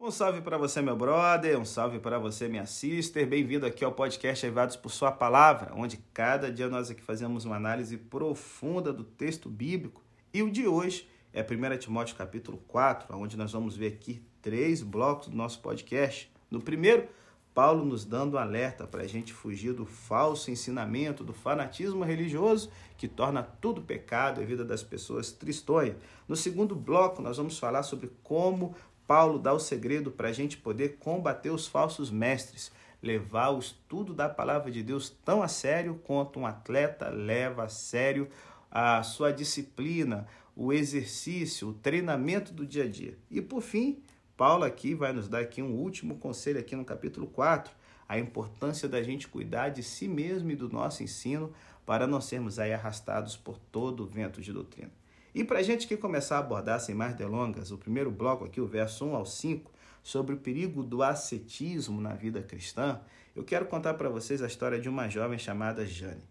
Um salve para você, meu brother, um salve para você, minha sister. Bem-vindo aqui ao podcast Aivados por Sua Palavra, onde cada dia nós aqui fazemos uma análise profunda do texto bíblico. E o de hoje é 1 Timóteo capítulo 4, onde nós vamos ver aqui três blocos do nosso podcast. No primeiro, Paulo nos dando um alerta para a gente fugir do falso ensinamento, do fanatismo religioso que torna tudo pecado e a vida das pessoas tristonha. No segundo bloco, nós vamos falar sobre como Paulo dá o segredo para a gente poder combater os falsos mestres, levar o estudo da palavra de Deus tão a sério quanto um atleta leva a sério a sua disciplina, o exercício, o treinamento do dia a dia. E por fim, Paulo aqui vai nos dar aqui um último conselho aqui no capítulo 4, a importância da gente cuidar de si mesmo e do nosso ensino para não sermos aí arrastados por todo o vento de doutrina. E para a gente que começar a abordar sem mais delongas, o primeiro bloco aqui, o verso 1 ao 5, sobre o perigo do ascetismo na vida cristã, eu quero contar para vocês a história de uma jovem chamada Jane.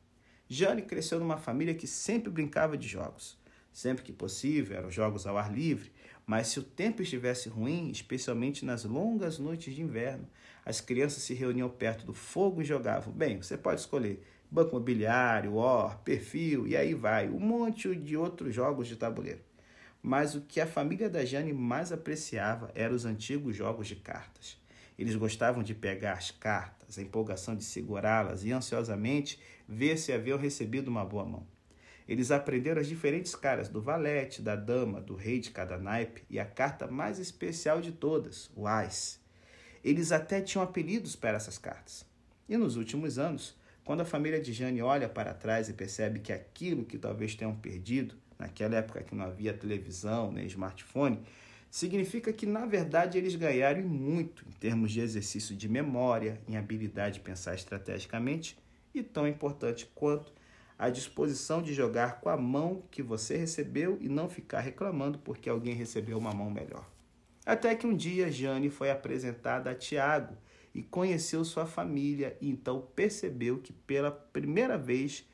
Jane cresceu numa família que sempre brincava de jogos. Sempre que possível, eram jogos ao ar livre, mas se o tempo estivesse ruim, especialmente nas longas noites de inverno, as crianças se reuniam perto do fogo e jogavam. Bem, você pode escolher Banco Imobiliário, Or, Perfil, e aí vai, um monte de outros jogos de tabuleiro. Mas o que a família da Jane mais apreciava eram os antigos jogos de cartas. Eles gostavam de pegar as cartas, a empolgação de segurá-las e ansiosamente ver se haviam recebido uma boa mão. Eles aprenderam as diferentes caras do valete, da dama, do rei de cada naipe e a carta mais especial de todas, o Ás. Eles até tinham apelidos para essas cartas. E nos últimos anos, quando a família de Jane olha para trás e percebe que aquilo que talvez tenham perdido, naquela época que não havia televisão nem smartphone, significa que na verdade eles ganharam muito em termos de exercício de memória, em habilidade de pensar estrategicamente e tão importante quanto a disposição de jogar com a mão que você recebeu e não ficar reclamando porque alguém recebeu uma mão melhor. Até que um dia Jane foi apresentada a Tiago, e conheceu sua família e então percebeu que pela primeira vez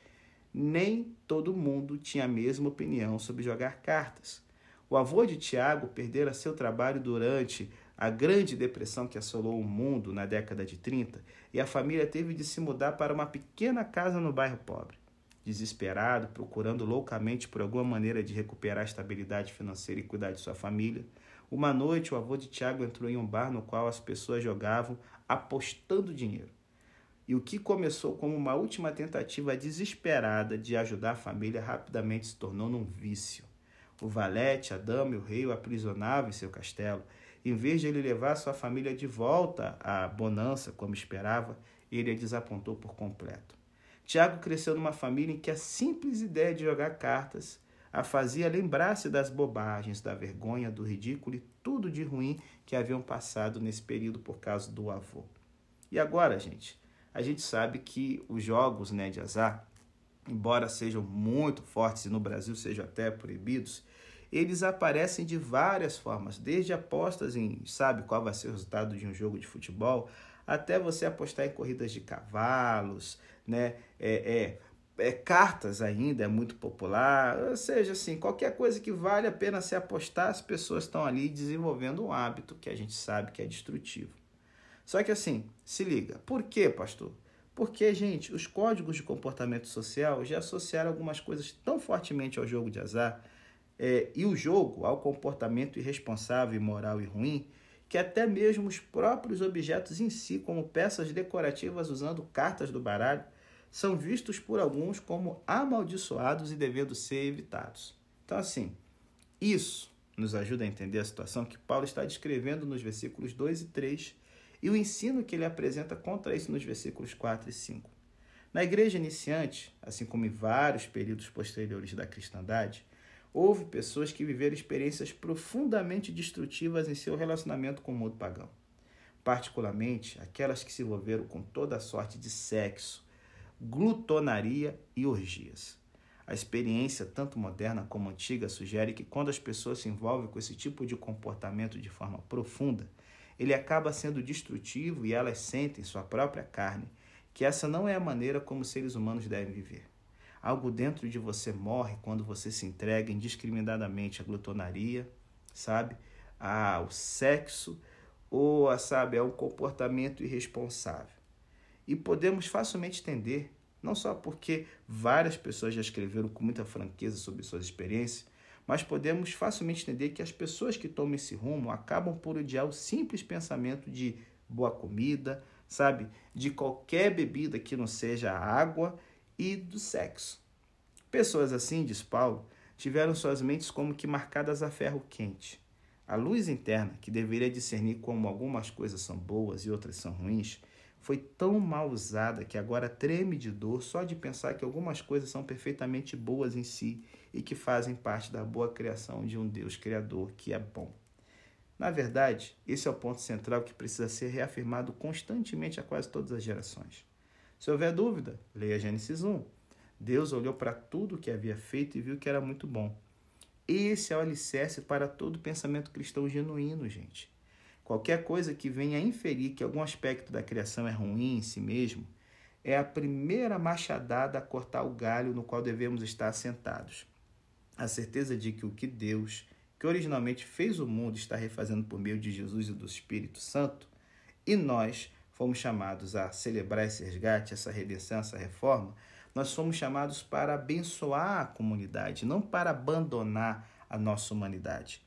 nem todo mundo tinha a mesma opinião sobre jogar cartas. O avô de Tiago perdera seu trabalho durante a Grande Depressão que assolou o mundo na década de 30 e a família teve de se mudar para uma pequena casa no bairro pobre. Desesperado, procurando loucamente por alguma maneira de recuperar a estabilidade financeira e cuidar de sua família, uma noite, o avô de Tiago entrou em um bar no qual as pessoas jogavam apostando dinheiro. E o que começou como uma última tentativa desesperada de ajudar a família rapidamente se tornou num vício. O valete, a dama e o rei o aprisionavam em seu castelo. Em vez de ele levar sua família de volta à bonança, como esperava, ele a desapontou por completo. Tiago cresceu numa família em que a simples ideia de jogar cartas a fazia lembrar-se das bobagens, da vergonha, do ridículo e tudo de ruim que haviam passado nesse período por causa do avô. E agora, gente, a gente sabe que os jogos né, de azar, embora sejam muito fortes e no Brasil sejam até proibidos, eles aparecem de várias formas, desde apostas em sabe qual vai ser o resultado de um jogo de futebol, até você apostar em corridas de cavalos, né? É, é é, cartas ainda é muito popular, ou seja, assim, qualquer coisa que vale a pena se apostar, as pessoas estão ali desenvolvendo um hábito que a gente sabe que é destrutivo. Só que assim, se liga, por quê, pastor? Porque, gente, os códigos de comportamento social já associaram algumas coisas tão fortemente ao jogo de azar é, e o jogo ao comportamento irresponsável, imoral e ruim, que até mesmo os próprios objetos em si, como peças decorativas usando cartas do baralho, são vistos por alguns como amaldiçoados e devendo ser evitados. Então, assim, isso nos ajuda a entender a situação que Paulo está descrevendo nos versículos 2 e 3 e o ensino que ele apresenta contra isso nos versículos 4 e 5. Na igreja iniciante, assim como em vários períodos posteriores da cristandade, houve pessoas que viveram experiências profundamente destrutivas em seu relacionamento com o mundo pagão. Particularmente aquelas que se envolveram com toda a sorte de sexo, glutonaria e orgias. A experiência, tanto moderna como antiga, sugere que quando as pessoas se envolvem com esse tipo de comportamento de forma profunda, ele acaba sendo destrutivo e elas sentem em sua própria carne que essa não é a maneira como seres humanos devem viver. Algo dentro de você morre quando você se entrega indiscriminadamente à glutonaria, sabe? Ao sexo, ou, sabe, é um comportamento irresponsável. E podemos facilmente entender, não só porque várias pessoas já escreveram com muita franqueza sobre suas experiências, mas podemos facilmente entender que as pessoas que tomam esse rumo acabam por odiar o simples pensamento de boa comida, sabe? De qualquer bebida que não seja água e do sexo. Pessoas assim, diz Paulo, tiveram suas mentes como que marcadas a ferro quente. A luz interna, que deveria discernir como algumas coisas são boas e outras são ruins, foi tão mal usada que agora treme de dor só de pensar que algumas coisas são perfeitamente boas em si e que fazem parte da boa criação de um Deus criador que é bom. Na verdade, esse é o ponto central que precisa ser reafirmado constantemente a quase todas as gerações. Se houver dúvida, leia Gênesis 1. Deus olhou para tudo o que havia feito e viu que era muito bom. Esse é o alicerce para todo pensamento cristão genuíno, gente. Qualquer coisa que venha inferir que algum aspecto da criação é ruim em si mesmo, é a primeira machadada a cortar o galho no qual devemos estar assentados. A certeza de que o que Deus, que originalmente fez o mundo, está refazendo por meio de Jesus e do Espírito Santo, e nós fomos chamados a celebrar esse resgate, essa redenção, essa reforma, nós somos chamados para abençoar a comunidade, não para abandonar a nossa humanidade.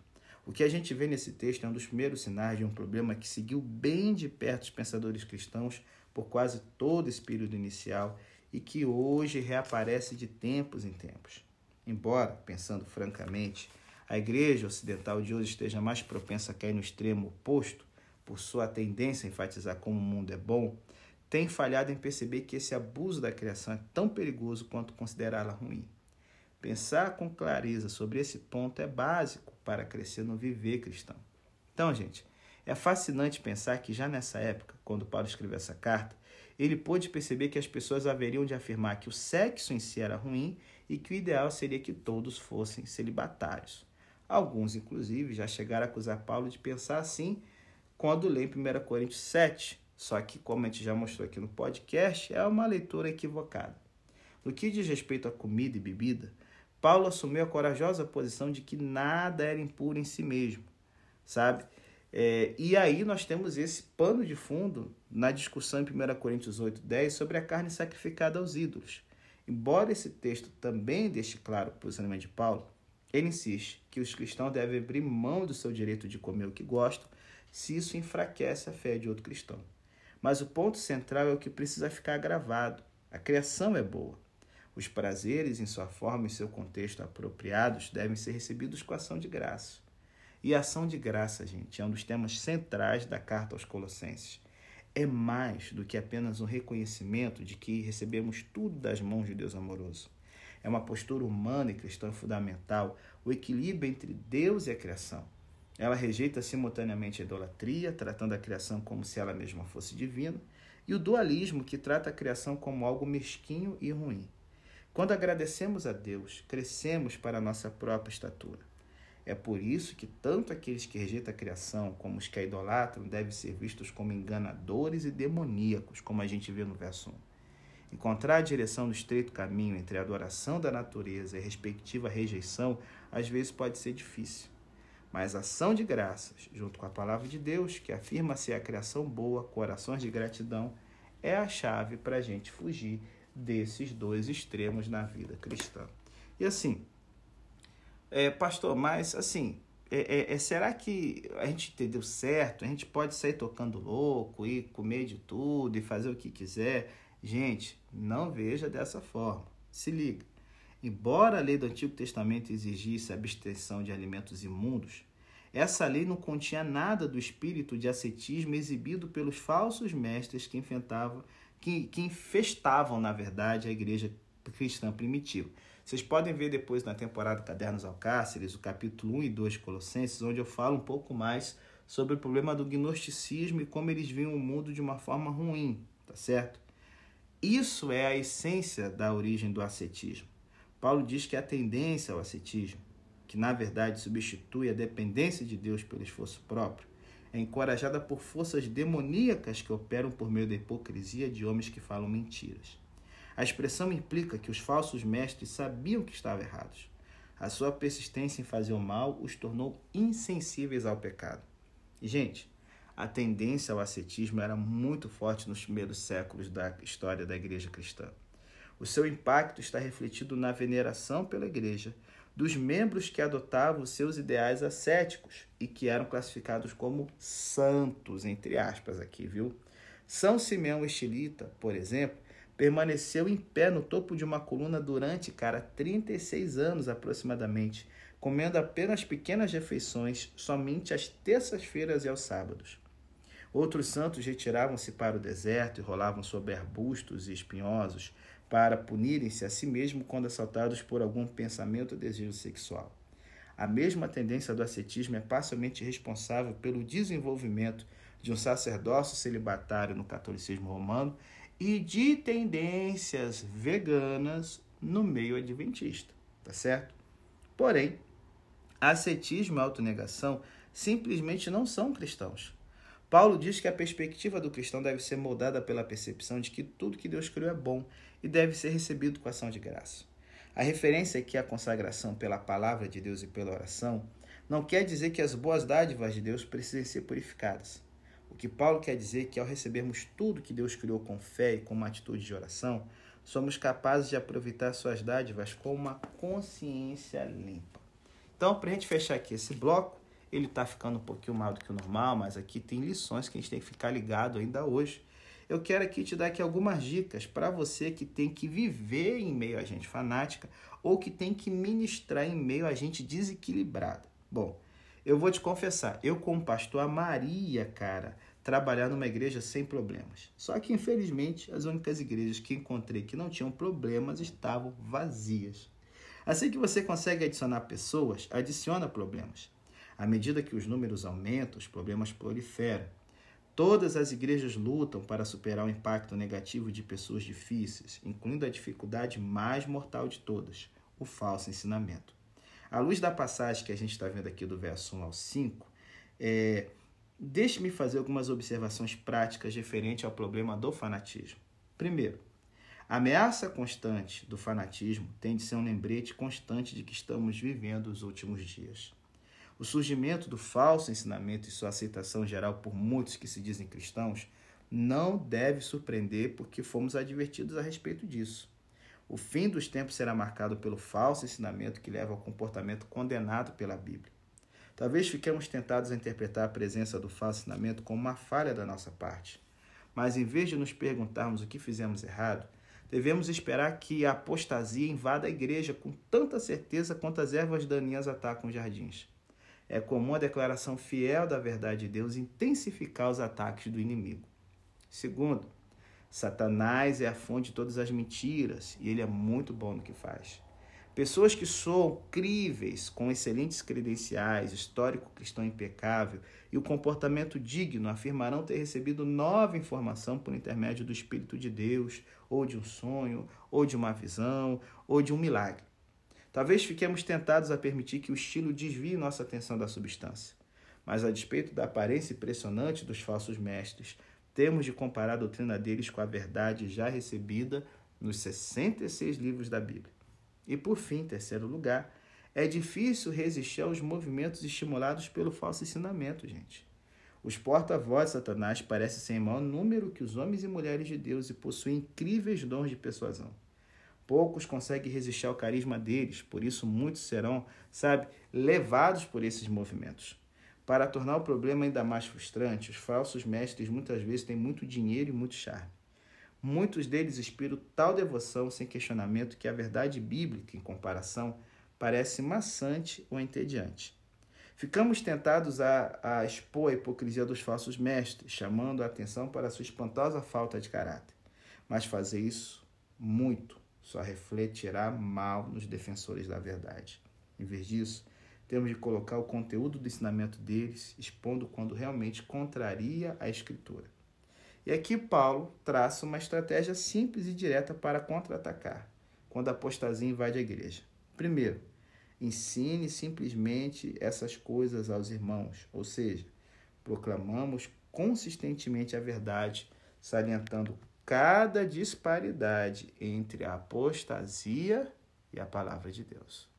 O que a gente vê nesse texto é um dos primeiros sinais de um problema que seguiu bem de perto os pensadores cristãos por quase todo esse período inicial e que hoje reaparece de tempos em tempos. Embora, pensando francamente, a igreja ocidental de hoje esteja mais propensa a cair no extremo oposto, por sua tendência a enfatizar como o mundo é bom, tem falhado em perceber que esse abuso da criação é tão perigoso quanto considerá-la ruim. Pensar com clareza sobre esse ponto é básico para crescer no viver cristão. Então, gente, é fascinante pensar que já nessa época, quando Paulo escreveu essa carta, ele pôde perceber que as pessoas haveriam de afirmar que o sexo em si era ruim e que o ideal seria que todos fossem celibatários. Alguns, inclusive, já chegaram a acusar Paulo de pensar assim quando lê em 1 Coríntios 7, só que, como a gente já mostrou aqui no podcast, é uma leitura equivocada. No que diz respeito à comida e bebida, Paulo assumiu a corajosa posição de que nada era impuro em si mesmo, sabe? É, e aí nós temos esse pano de fundo na discussão em 1 Coríntios 8, 10 sobre a carne sacrificada aos ídolos. Embora esse texto também deixe claro o posicionamento de Paulo, ele insiste que os cristãos devem abrir mão do seu direito de comer o que gostam se isso enfraquece a fé de outro cristão. Mas o ponto central é o que precisa ficar gravado. A criação é boa. Os prazeres, em sua forma e seu contexto apropriados, devem ser recebidos com ação de graça. E a ação de graça, gente, é um dos temas centrais da carta aos Colossenses. É mais do que apenas um reconhecimento de que recebemos tudo das mãos de Deus amoroso. É uma postura humana e cristã fundamental, o equilíbrio entre Deus e a criação ela rejeita simultaneamente a idolatria, tratando a criação como se ela mesma fosse divina, e o dualismo, que trata a criação como algo mesquinho e ruim. Quando agradecemos a Deus, crescemos para a nossa própria estatura. É por isso que tanto aqueles que rejeitam a criação como os que a idolatram devem ser vistos como enganadores e demoníacos, como a gente vê no verso 1. Encontrar a direção no estreito caminho entre a adoração da natureza e a respectiva rejeição às vezes pode ser difícil. Mas ação de graças, junto com a palavra de Deus, que afirma ser a criação boa, corações de gratidão, é a chave para a gente fugir desses dois extremos na vida cristã. E assim, é, pastor, mas assim, é, é, é, será que a gente entendeu certo? A gente pode sair tocando louco e comer de tudo e fazer o que quiser? Gente, não veja dessa forma. Se liga. Embora a lei do Antigo Testamento exigisse a abstenção de alimentos imundos, essa lei não continha nada do espírito de ascetismo exibido pelos falsos mestres que enfrentavam, que, que infestavam, na verdade, a igreja cristã primitiva. Vocês podem ver depois na temporada Cadernos Alcáceres, o capítulo 1 e 2 de Colossenses, onde eu falo um pouco mais sobre o problema do gnosticismo e como eles viam o mundo de uma forma ruim, tá certo? Isso é a essência da origem do ascetismo. Paulo diz que a tendência ao ascetismo, que na verdade substitui a dependência de Deus pelo esforço próprio, encorajada por forças demoníacas que operam por meio da hipocrisia de homens que falam mentiras. A expressão implica que os falsos mestres sabiam que estavam errados. A sua persistência em fazer o mal os tornou insensíveis ao pecado. E, gente, a tendência ao ascetismo era muito forte nos primeiros séculos da história da igreja cristã. O seu impacto está refletido na veneração pela igreja dos membros que adotavam seus ideais ascéticos e que eram classificados como santos, entre aspas, aqui, viu? São Simeão Estilita, por exemplo, permaneceu em pé no topo de uma coluna durante, cara, 36 anos aproximadamente, comendo apenas pequenas refeições somente às terças-feiras e aos sábados. Outros santos retiravam-se para o deserto e rolavam sobre arbustos e espinhosos para punirem-se a si mesmos quando assaltados por algum pensamento ou desejo sexual. A mesma tendência do ascetismo é parcialmente responsável pelo desenvolvimento de um sacerdócio celibatário no catolicismo romano e de tendências veganas no meio adventista, tá certo? Porém, ascetismo e autonegação simplesmente não são cristãos. Paulo diz que a perspectiva do cristão deve ser moldada pela percepção de que tudo que Deus criou é bom e deve ser recebido com ação de graça. A referência aqui à consagração pela palavra de Deus e pela oração não quer dizer que as boas dádivas de Deus precisem ser purificadas. O que Paulo quer dizer é que ao recebermos tudo que Deus criou com fé e com uma atitude de oração, somos capazes de aproveitar suas dádivas com uma consciência limpa. Então, para a gente fechar aqui esse bloco, ele está ficando um pouquinho maior do que o normal, mas aqui tem lições que a gente tem que ficar ligado ainda hoje. Eu quero aqui te dar aqui algumas dicas para você que tem que viver em meio a gente fanática ou que tem que ministrar em meio a gente desequilibrada. Bom, eu vou te confessar, eu como pastor amaria, cara, trabalhar numa igreja sem problemas. Só que infelizmente as únicas igrejas que encontrei que não tinham problemas estavam vazias. Assim que você consegue adicionar pessoas, adiciona problemas. À medida que os números aumentam, os problemas proliferam. Todas as igrejas lutam para superar o impacto negativo de pessoas difíceis, incluindo a dificuldade mais mortal de todas, o falso ensinamento. À luz da passagem que a gente está vendo aqui do verso 1 ao 5, é, deixe-me fazer algumas observações práticas referente ao problema do fanatismo. Primeiro, a ameaça constante do fanatismo tem de ser um lembrete constante de que estamos vivendo os últimos dias. O surgimento do falso ensinamento e sua aceitação geral por muitos que se dizem cristãos não deve surpreender porque fomos advertidos a respeito disso. O fim dos tempos será marcado pelo falso ensinamento que leva ao comportamento condenado pela Bíblia. Talvez fiquemos tentados a interpretar a presença do falso ensinamento como uma falha da nossa parte. Mas em vez de nos perguntarmos o que fizemos errado, devemos esperar que a apostasia invada a igreja com tanta certeza quanto as ervas daninhas atacam os jardins. É comum a declaração fiel da verdade de Deus intensificar os ataques do inimigo. Segundo, Satanás é a fonte de todas as mentiras e ele é muito bom no que faz. Pessoas que soam críveis, com excelentes credenciais, histórico cristão impecável e o comportamento digno afirmarão ter recebido nova informação por intermédio do Espírito de Deus, ou de um sonho, ou de uma visão, ou de um milagre. Talvez fiquemos tentados a permitir que o estilo desvie nossa atenção da substância. Mas, a despeito da aparência impressionante dos falsos mestres, temos de comparar a doutrina deles com a verdade já recebida nos 66 livros da Bíblia. E por fim, em terceiro lugar, é difícil resistir aos movimentos estimulados pelo falso ensinamento, gente. Os porta-vozes de Satanás parecem ser em maior número que os homens e mulheres de Deus e possuem incríveis dons de persuasão. Poucos conseguem resistir ao carisma deles, por isso muitos serão, sabe, levados por esses movimentos. Para tornar o problema ainda mais frustrante, os falsos mestres muitas vezes têm muito dinheiro e muito charme. Muitos deles inspiram tal devoção sem questionamento que a verdade bíblica, em comparação, parece maçante ou entediante. Ficamos tentados a, a expor a hipocrisia dos falsos mestres, chamando a atenção para a sua espantosa falta de caráter. Mas fazer isso, muito, só refletirá mal nos defensores da verdade. Em vez disso, temos de colocar o conteúdo do ensinamento deles, expondo quando realmente contraria a Escritura. E aqui Paulo traça uma estratégia simples e direta para contra-atacar, quando a apostasia invade a igreja. Primeiro, ensine simplesmente essas coisas aos irmãos, ou seja, proclamamos consistentemente a verdade, salientando cada disparidade entre a apostasia e a palavra de Deus.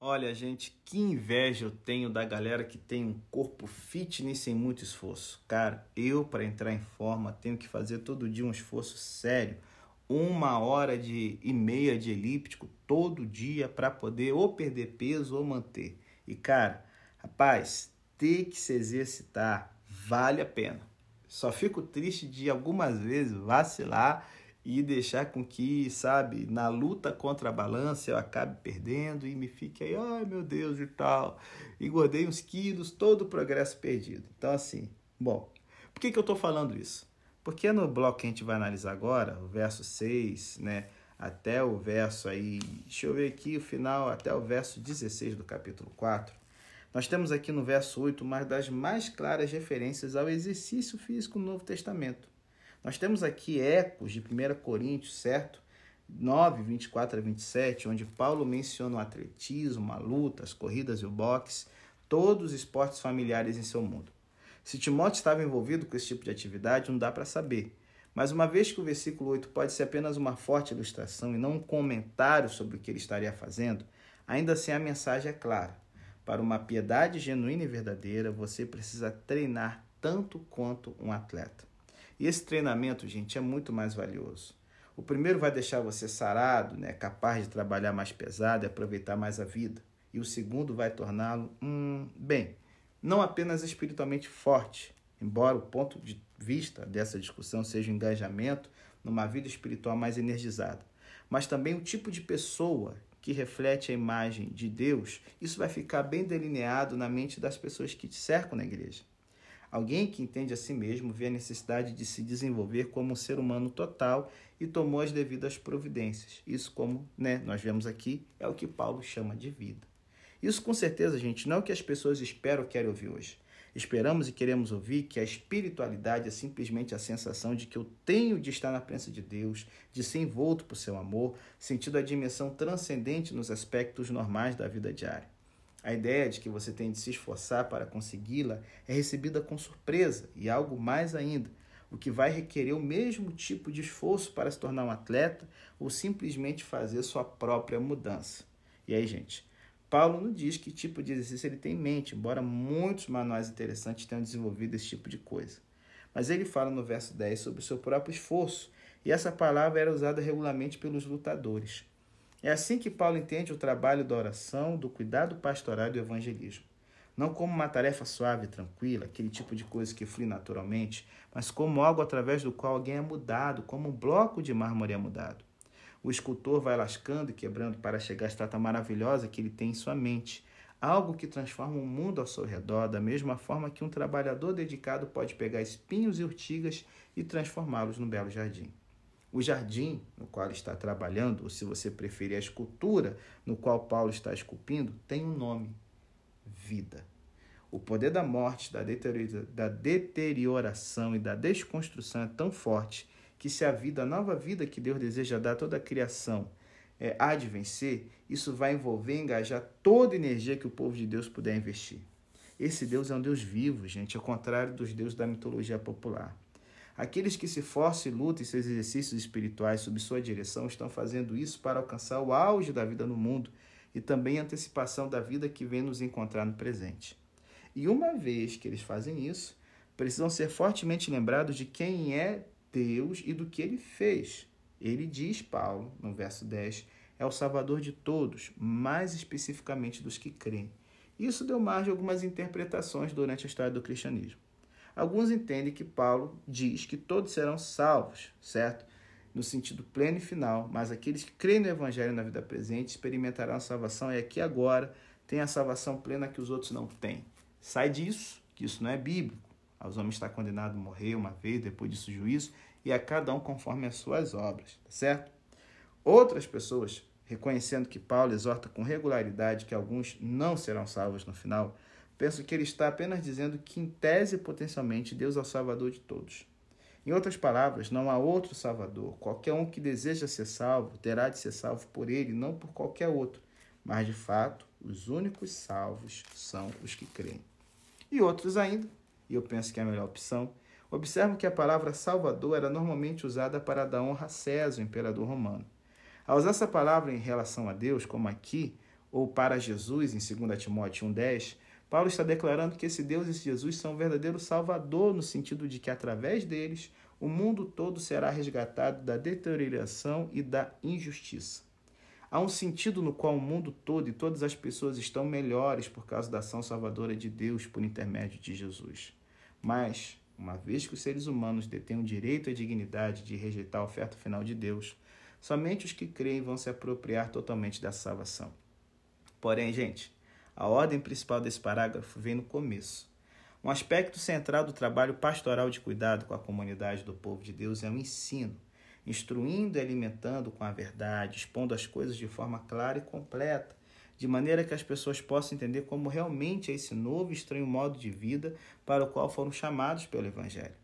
Olha, gente, que inveja eu tenho da galera que tem um corpo fitness sem muito esforço. Cara, eu para entrar em forma tenho que fazer todo dia um esforço sério uma hora de e meia de elíptico todo dia para poder ou perder peso ou manter. E cara, rapaz, ter que se exercitar vale a pena. Só fico triste de algumas vezes vacilar e deixar com que, sabe, na luta contra a balança eu acabe perdendo e me fique aí, ai meu Deus e tal. Engordei uns quilos, todo o progresso perdido. Então, assim, bom, por que, que eu estou falando isso? Porque no bloco que a gente vai analisar agora, o verso 6, né, até o verso aí, deixa eu ver aqui o final, até o verso 16 do capítulo 4, nós temos aqui no verso 8 uma das mais claras referências ao exercício físico no Novo Testamento. Nós temos aqui ecos de 1 Coríntios, certo? 9, 24 a 27, onde Paulo menciona o atletismo, a luta, as corridas e o boxe, todos os esportes familiares em seu mundo. Se Timóteo estava envolvido com esse tipo de atividade, não dá para saber. Mas uma vez que o versículo 8 pode ser apenas uma forte ilustração e não um comentário sobre o que ele estaria fazendo, ainda assim a mensagem é clara. Para uma piedade genuína e verdadeira, você precisa treinar tanto quanto um atleta. E esse treinamento, gente, é muito mais valioso. O primeiro vai deixar você sarado, né, capaz de trabalhar mais pesado e aproveitar mais a vida. E o segundo vai torná-lo, hum, bem, não apenas espiritualmente forte, embora o ponto de vista dessa discussão seja o engajamento numa vida espiritual mais energizada, mas também o tipo de pessoa que reflete a imagem de Deus, isso vai ficar bem delineado na mente das pessoas que te cercam na igreja. Alguém que entende a si mesmo vê a necessidade de se desenvolver como um ser humano total e tomou as devidas providências. Isso, como né, nós vemos aqui, é o que Paulo chama de vida. Isso, com certeza, gente, não é o que as pessoas esperam ou querem ouvir hoje. Esperamos e queremos ouvir que a espiritualidade é simplesmente a sensação de que eu tenho de estar na presença de Deus, de ser envolto por seu amor, sentindo a dimensão transcendente nos aspectos normais da vida diária. A ideia de que você tem de se esforçar para consegui-la é recebida com surpresa e algo mais ainda, o que vai requerer o mesmo tipo de esforço para se tornar um atleta ou simplesmente fazer sua própria mudança. E aí, gente, Paulo não diz que tipo de exercício ele tem em mente, embora muitos manuais interessantes tenham desenvolvido esse tipo de coisa. Mas ele fala no verso 10 sobre o seu próprio esforço, e essa palavra era usada regularmente pelos lutadores. É assim que Paulo entende o trabalho da oração, do cuidado pastoral e do evangelismo. Não como uma tarefa suave e tranquila, aquele tipo de coisa que flui naturalmente, mas como algo através do qual alguém é mudado, como um bloco de mármore é mudado. O escultor vai lascando e quebrando para chegar à estátua maravilhosa que ele tem em sua mente, algo que transforma o mundo ao seu redor, da mesma forma que um trabalhador dedicado pode pegar espinhos e urtigas e transformá-los num belo jardim. O jardim no qual está trabalhando, ou se você preferir a escultura no qual Paulo está esculpindo, tem um nome: vida. O poder da morte, da deterioração e da desconstrução é tão forte que, se a vida, a nova vida que Deus deseja dar a toda a criação, é, há de vencer, isso vai envolver engajar toda a energia que o povo de Deus puder investir. Esse Deus é um Deus vivo, gente, ao contrário dos deuses da mitologia popular. Aqueles que se forçam e lutam em seus exercícios espirituais sob sua direção estão fazendo isso para alcançar o auge da vida no mundo e também a antecipação da vida que vem nos encontrar no presente. E uma vez que eles fazem isso, precisam ser fortemente lembrados de quem é Deus e do que ele fez. Ele diz, Paulo, no verso 10, é o Salvador de todos, mais especificamente dos que creem. Isso deu margem a algumas interpretações durante a história do cristianismo. Alguns entendem que Paulo diz que todos serão salvos, certo? No sentido pleno e final, mas aqueles que creem no Evangelho na vida presente experimentarão a salvação e aqui agora tem a salvação plena que os outros não têm. Sai disso, que isso não é bíblico. Aos homens está condenado a morrer uma vez, depois disso juízo, e a cada um conforme as suas obras, tá certo? Outras pessoas, reconhecendo que Paulo exorta com regularidade que alguns não serão salvos no final, penso que ele está apenas dizendo que, em tese, potencialmente, Deus é o Salvador de todos. Em outras palavras, não há outro Salvador. Qualquer um que deseja ser salvo terá de ser salvo por ele, não por qualquer outro. Mas, de fato, os únicos salvos são os que creem. E outros ainda, e eu penso que é a melhor opção, observam que a palavra Salvador era normalmente usada para dar honra a César, o imperador romano. Ao usar essa palavra em relação a Deus, como aqui, ou para Jesus, em 2 Timóteo 1,10, Paulo está declarando que esse Deus e esse Jesus são um verdadeiro Salvador, no sentido de que através deles o mundo todo será resgatado da deterioração e da injustiça. Há um sentido no qual o mundo todo e todas as pessoas estão melhores por causa da ação salvadora de Deus por intermédio de Jesus. Mas, uma vez que os seres humanos detêm o direito à dignidade de rejeitar a oferta final de Deus, somente os que creem vão se apropriar totalmente da salvação. Porém, gente, a ordem principal desse parágrafo vem no começo. Um aspecto central do trabalho pastoral de cuidado com a comunidade do povo de Deus é o ensino instruindo e alimentando com a verdade, expondo as coisas de forma clara e completa, de maneira que as pessoas possam entender como realmente é esse novo e estranho modo de vida para o qual foram chamados pelo Evangelho.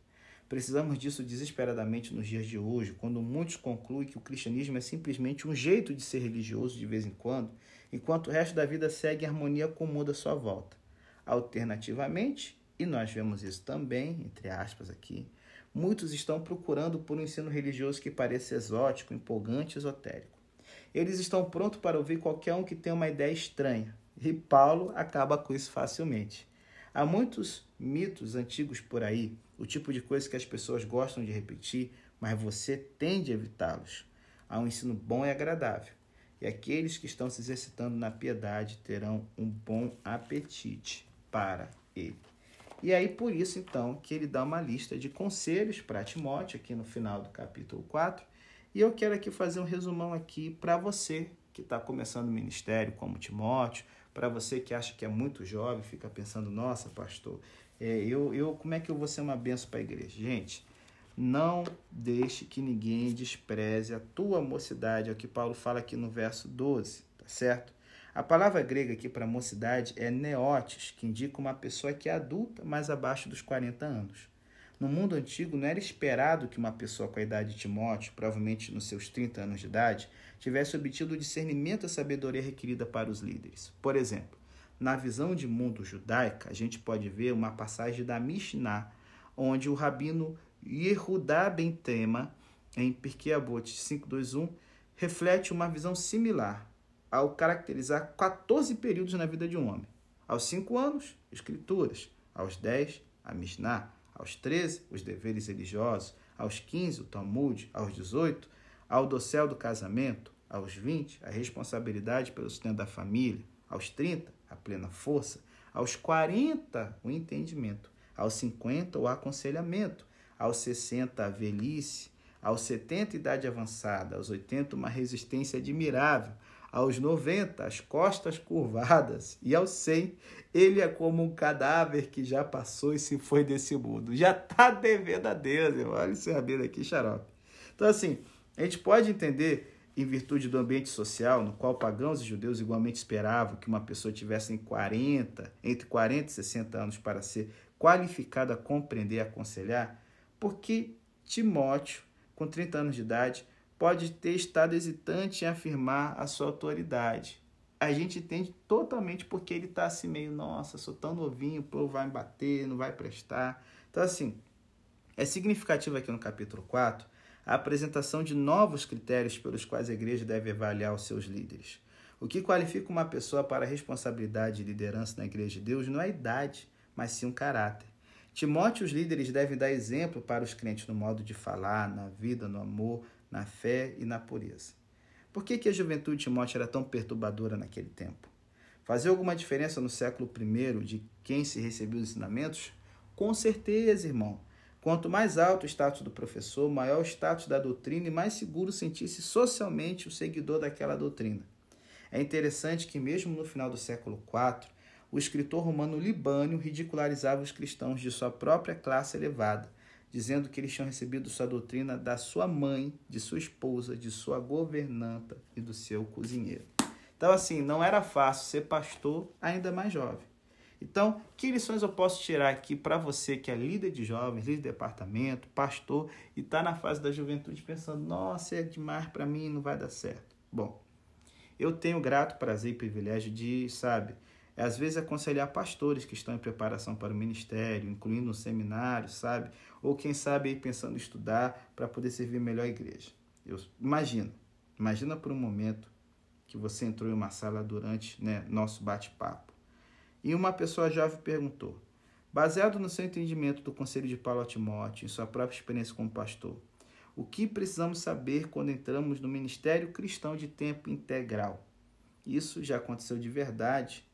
Precisamos disso desesperadamente nos dias de hoje, quando muitos concluem que o cristianismo é simplesmente um jeito de ser religioso de vez em quando, enquanto o resto da vida segue em harmonia com o mundo à sua volta. Alternativamente, e nós vemos isso também, entre aspas aqui, muitos estão procurando por um ensino religioso que pareça exótico, empolgante esotérico. Eles estão prontos para ouvir qualquer um que tenha uma ideia estranha, e Paulo acaba com isso facilmente. Há muitos mitos antigos por aí, o tipo de coisa que as pessoas gostam de repetir, mas você tende a evitá-los. Há um ensino bom e agradável, e aqueles que estão se exercitando na piedade terão um bom apetite para ele. E aí, por isso, então, que ele dá uma lista de conselhos para Timóteo, aqui no final do capítulo 4. E eu quero aqui fazer um resumão aqui para você que está começando o ministério, como Timóteo, para você que acha que é muito jovem, fica pensando, nossa, pastor, é, eu, eu, como é que eu vou ser uma benção para a igreja? Gente, não deixe que ninguém despreze a tua mocidade, é o que Paulo fala aqui no verso 12, tá certo? A palavra grega aqui para mocidade é neotes, que indica uma pessoa que é adulta, mas abaixo dos 40 anos. No mundo antigo, não era esperado que uma pessoa com a idade de Timóteo, provavelmente nos seus 30 anos de idade, tivesse obtido o discernimento e a sabedoria requerida para os líderes. Por exemplo, na visão de mundo judaica, a gente pode ver uma passagem da Mishnah, onde o rabino Yehudá Ben Tema, em Pirkei Avot 521, reflete uma visão similar, ao caracterizar 14 períodos na vida de um homem. Aos 5 anos, escrituras. Aos 10, a Mishnah. Aos 13, os deveres religiosos. Aos 15, o Talmud. Aos 18, ao dossel do casamento. Aos 20, a responsabilidade pelo sustento da família. Aos 30, a plena força. Aos 40, o entendimento. Aos 50, o aconselhamento. Aos 60, a velhice. Aos 70, idade avançada. Aos 80, uma resistência admirável aos 90, as costas curvadas, e aos 100, ele é como um cadáver que já passou e se foi desse mundo. Já está devendo a Deus, irmão. Olha esse rabino aqui, xarope. Então, assim, a gente pode entender, em virtude do ambiente social, no qual pagãos e judeus igualmente esperavam que uma pessoa tivesse 40, entre 40 e 60 anos para ser qualificada a compreender e aconselhar, porque Timóteo, com 30 anos de idade, pode ter estado hesitante em afirmar a sua autoridade. A gente entende totalmente porque ele está assim meio, nossa, sou tão novinho, o povo vai me bater, não vai prestar. Então, assim, é significativo aqui no capítulo 4 a apresentação de novos critérios pelos quais a igreja deve avaliar os seus líderes. O que qualifica uma pessoa para responsabilidade e liderança na igreja de Deus não é idade, mas sim o caráter. Timóteo, os líderes devem dar exemplo para os crentes no modo de falar, na vida, no amor, na fé e na pureza. Por que, que a juventude de Timóteo era tão perturbadora naquele tempo? Fazia alguma diferença no século I de quem se recebeu os ensinamentos? Com certeza, irmão. Quanto mais alto o status do professor, maior o status da doutrina e mais seguro sentisse socialmente o seguidor daquela doutrina. É interessante que, mesmo no final do século IV, o escritor romano Libânio ridicularizava os cristãos de sua própria classe elevada, dizendo que eles tinham recebido sua doutrina da sua mãe, de sua esposa, de sua governanta e do seu cozinheiro. Então, assim, não era fácil ser pastor ainda mais jovem. Então, que lições eu posso tirar aqui para você que é líder de jovens, líder de departamento, pastor e está na fase da juventude pensando: nossa, é demais para mim, não vai dar certo? Bom, eu tenho grato prazer e privilégio de, sabe, é, às vezes aconselhar pastores que estão em preparação para o ministério, incluindo um seminário, sabe? Ou quem sabe aí pensando em estudar para poder servir melhor a igreja. Eu imagino, imagina por um momento que você entrou em uma sala durante né, nosso bate-papo. E uma pessoa jovem perguntou: baseado no seu entendimento do conselho de Paulo Timóteo, em sua própria experiência como pastor, o que precisamos saber quando entramos no ministério cristão de tempo integral? Isso já aconteceu de verdade.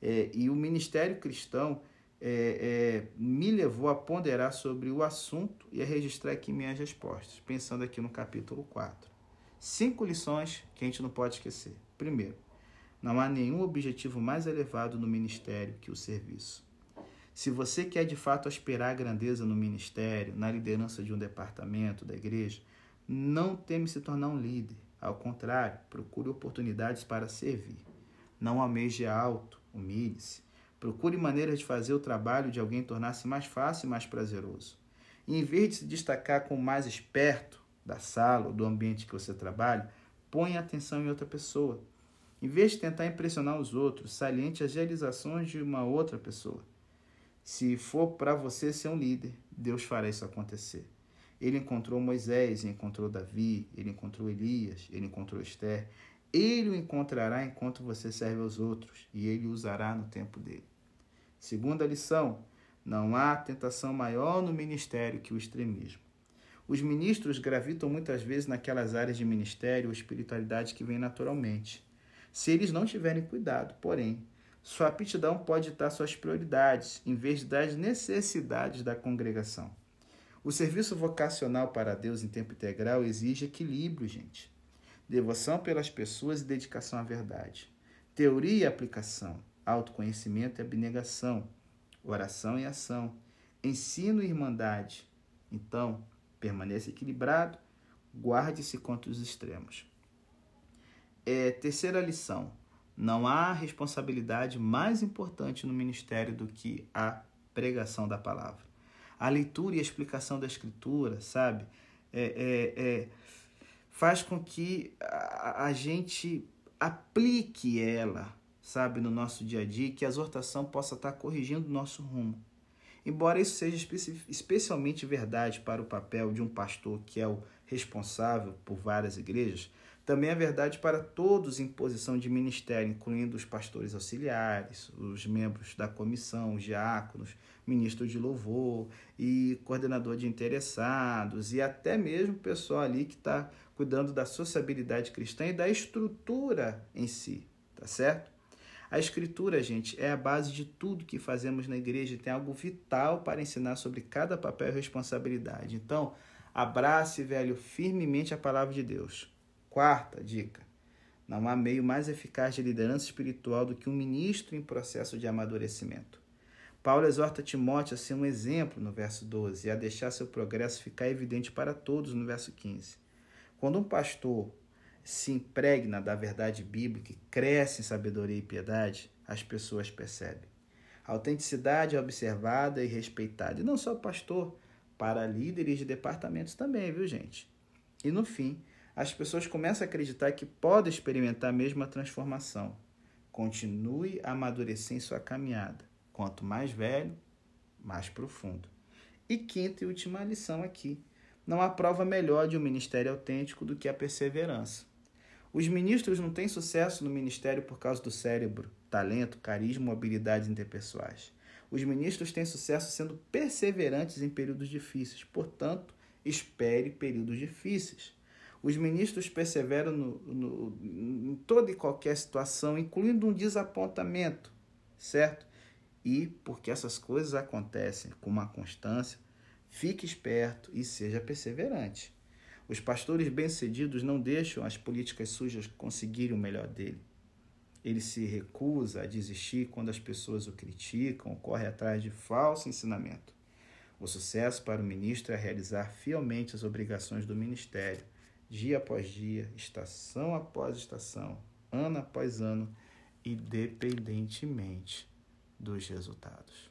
É, e o ministério cristão é, é, me levou a ponderar sobre o assunto e a registrar aqui minhas respostas, pensando aqui no capítulo 4. Cinco lições que a gente não pode esquecer. Primeiro, não há nenhum objetivo mais elevado no ministério que o serviço. Se você quer de fato aspirar à grandeza no ministério, na liderança de um departamento da igreja, não teme se tornar um líder. Ao contrário, procure oportunidades para servir. Não almeje alto, humilhe-se. Procure maneiras de fazer o trabalho de alguém tornar-se mais fácil e mais prazeroso. E em vez de se destacar como mais esperto da sala ou do ambiente que você trabalha, ponha atenção em outra pessoa. Em vez de tentar impressionar os outros, saliente as realizações de uma outra pessoa. Se for para você ser um líder, Deus fará isso acontecer. Ele encontrou Moisés, encontrou Davi, ele encontrou Elias, ele encontrou Esther. Ele o encontrará enquanto você serve aos outros e ele o usará no tempo dele. Segunda lição: não há tentação maior no ministério que o extremismo. Os ministros gravitam muitas vezes naquelas áreas de ministério ou espiritualidade que vêm naturalmente. Se eles não tiverem cuidado, porém, sua aptidão pode estar suas prioridades, em vez das necessidades da congregação. O serviço vocacional para Deus em tempo integral exige equilíbrio, gente. Devoção pelas pessoas e dedicação à verdade. Teoria e aplicação. Autoconhecimento e abnegação. Oração e ação. Ensino e irmandade. Então, permaneça equilibrado, guarde-se contra os extremos. É, terceira lição: não há responsabilidade mais importante no ministério do que a pregação da palavra. A leitura e a explicação da escritura, sabe, é, é, é, faz com que a, a, gente aplique ela, sabe, no nosso dia a dia, que a exortação possa estar corrigindo o nosso rumo. Embora isso seja especialmente verdade para o papel de um pastor que é o responsável por várias igrejas, também é verdade para todos em posição de ministério, incluindo os pastores auxiliares, os membros da comissão, os diáconos, ministro de louvor e coordenador de interessados, e até mesmo o pessoal ali que está cuidando da sociabilidade cristã e da estrutura em si, tá certo? A escritura, gente, é a base de tudo que fazemos na igreja tem algo vital para ensinar sobre cada papel e responsabilidade. Então, abrace, velho, firmemente a palavra de Deus. Quarta dica: não há meio mais eficaz de liderança espiritual do que um ministro em processo de amadurecimento. Paulo exorta Timóteo a ser um exemplo no verso 12 e a deixar seu progresso ficar evidente para todos no verso 15. Quando um pastor se impregna da verdade bíblica e cresce em sabedoria e piedade, as pessoas percebem. A autenticidade é observada e respeitada. E não só pastor, para líderes de departamentos também, viu, gente? E no fim, as pessoas começam a acreditar que podem experimentar a mesma transformação. Continue a amadurecer em sua caminhada. Quanto mais velho, mais profundo. E quinta e última lição aqui. Não há prova melhor de um ministério autêntico do que a perseverança. Os ministros não têm sucesso no ministério por causa do cérebro, talento, carisma ou habilidades interpessoais. Os ministros têm sucesso sendo perseverantes em períodos difíceis, portanto, espere períodos difíceis. Os ministros perseveram no, no, em toda e qualquer situação, incluindo um desapontamento, certo? E porque essas coisas acontecem com uma constância, fique esperto e seja perseverante. Os pastores bem-sucedidos não deixam as políticas sujas conseguirem o melhor dele. Ele se recusa a desistir quando as pessoas o criticam ou corre atrás de falso ensinamento. O sucesso para o ministro é realizar fielmente as obrigações do ministério, dia após dia, estação após estação, ano após ano, independentemente dos resultados.